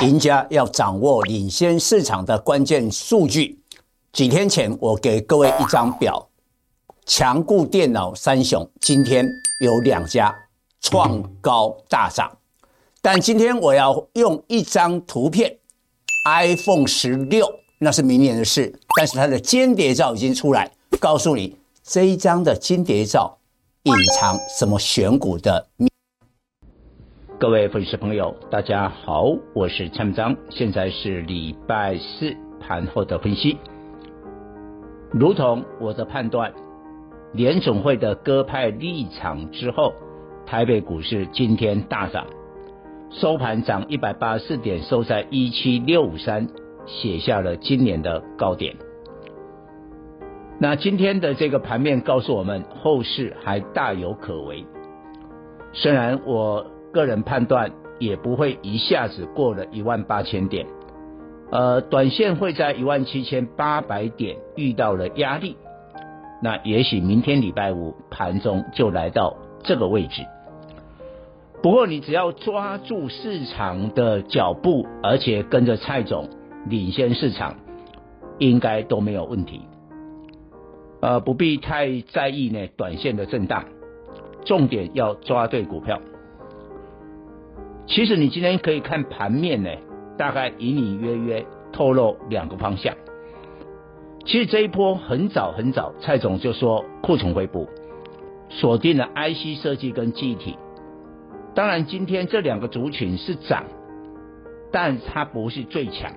赢家要掌握领先市场的关键数据。几天前我给各位一张表，强固电脑三雄今天有两家创高大涨，但今天我要用一张图片，iPhone 十六那是明年的事，但是它的间谍照已经出来，告诉你这一张的间谍照隐藏什么选股的秘。各位粉丝朋友，大家好，我是蔡明彰，现在是礼拜四盘后的分析。如同我的判断，联总会的鸽派立场之后，台北股市今天大涨，收盘涨一百八十四点，收在一七六五三，写下了今年的高点。那今天的这个盘面告诉我们，后市还大有可为。虽然我。个人判断也不会一下子过了一万八千点，呃，短线会在一万七千八百点遇到了压力，那也许明天礼拜五盘中就来到这个位置。不过你只要抓住市场的脚步，而且跟着蔡总领先市场，应该都没有问题。呃，不必太在意呢短线的震荡，重点要抓对股票。其实你今天可以看盘面呢，大概隐隐约约透露两个方向。其实这一波很早很早，蔡总就说库存回补，锁定了 IC 设计跟记忆体。当然今天这两个族群是涨，但它不是最强。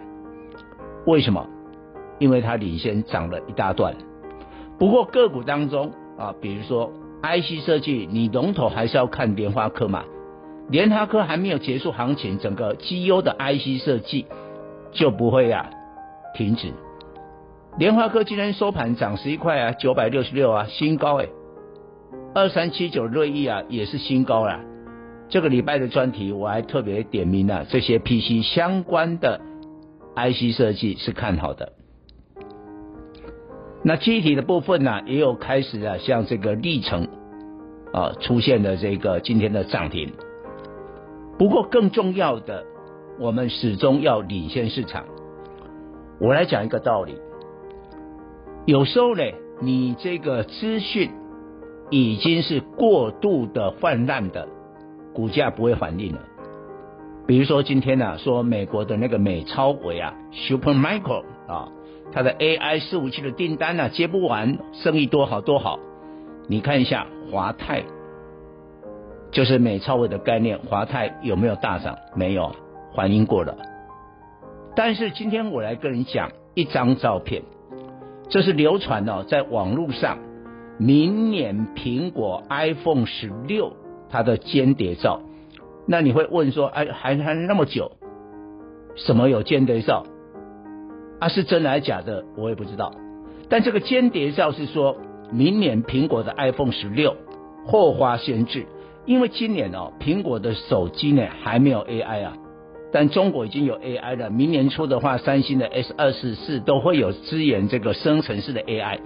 为什么？因为它领先涨了一大段。不过个股当中啊，比如说 IC 设计，你龙头还是要看联发科嘛。联发科还没有结束行情，整个 G U 的 IC 设计就不会啊停止。联发科今天收盘涨十一块啊，九百六十六啊，新高哎。二三七九瑞昱啊也是新高啦。这个礼拜的专题我还特别点名了、啊、这些 PC 相关的 IC 设计是看好的。那具体的部分呢、也有开始啊像这个力成啊出现了这个今天的涨停。不过更重要的，我们始终要领先市场。我来讲一个道理，有时候呢，你这个资讯已经是过度的泛滥的，股价不会反应了。比如说今天呢、说美国的那个美超伟啊，Supermicro 啊，它的 AI 伺服器的订单呢、接不完，生意多好多好。你看一下华泰。就是美超微的概念，华泰有没有大涨？没有，反应过了。但是今天我来跟你讲一张照片，这是流传哦，在网络上，明年苹果 iPhone 十六它的间谍照。那你会问说，哎，还还那么久，什么有间谍照？啊，是真的还是假的？我也不知道。但这个间谍照是说明年苹果的 iPhone 十六后发先至。因为今年哦，苹果的手机呢还没有 AI 啊，但中国已经有 AI 了。明年初的话，三星的 S 二十四都会有支援这个生成式的 AI。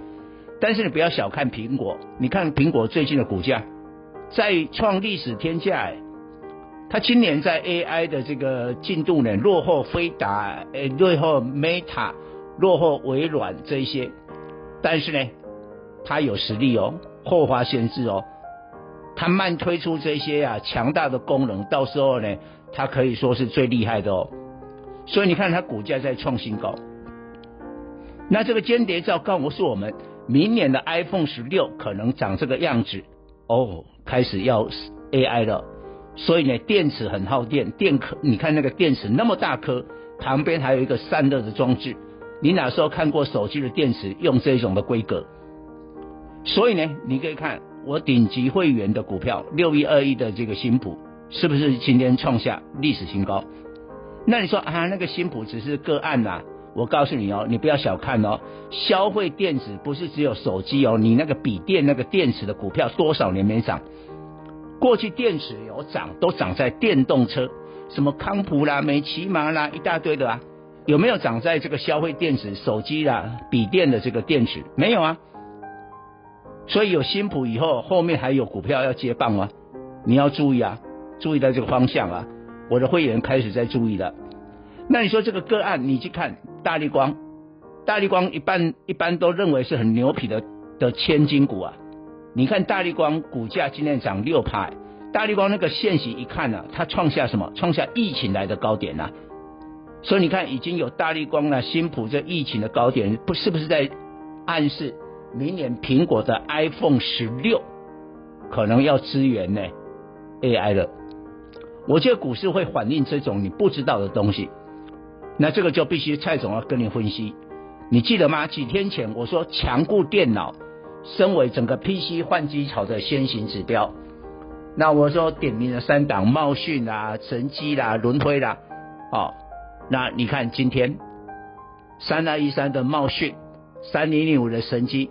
但是你不要小看苹果，你看苹果最近的股价在创历史天价哎，它今年在 AI 的这个进度呢落后飞达，诶落后 Meta，落后微软这一些，但是呢，它有实力哦，后发先至哦。它慢推出这些啊强大的功能，到时候呢，它可以说是最厉害的哦。所以你看它股价在创新高。那这个间谍照告诉我们，明年的 iPhone 十六可能长这个样子哦，开始要 AI 了。所以呢，电池很耗电，电壳你看那个电池那么大颗，旁边还有一个散热的装置。你哪时候看过手机的电池用这种的规格？所以呢，你可以看。我顶级会员的股票六一二一的这个新普，是不是今天创下历史新高？那你说啊，那个新普只是个案呐、啊？我告诉你哦，你不要小看哦，消费电子不是只有手机哦，你那个笔电那个电池的股票多少年没涨？过去电池有涨，都涨在电动车，什么康普啦、美琪玛啦，一大堆的啊，有没有涨在这个消费电子、手机啦、笔电的这个电池？没有啊。所以有新谱以后，后面还有股票要接棒吗？你要注意啊，注意到这个方向啊！我的会员开始在注意了。那你说这个个案，你去看大立光，大立光一般一般都认为是很牛皮的的千金股啊。你看大立光股价今天涨六趴，大立光那个线形一看呢、啊，它创下什么？创下疫情来的高点呐、啊。所以你看，已经有大立光了、新普这疫情的高点，不是不是在暗示明年苹果的 iPhone 十六可能要支援呢 AI 了。我觉得股市会反映这种你不知道的东西。那这个就必须蔡总要跟你分析，你记得吗？几天前我说强固电脑，身为整个 PC 换机潮的先行指标，那我说点名了三档茂讯啊、神机啦、轮辉啦，哦，那你看今天三二一三的茂讯、三零零五的神机，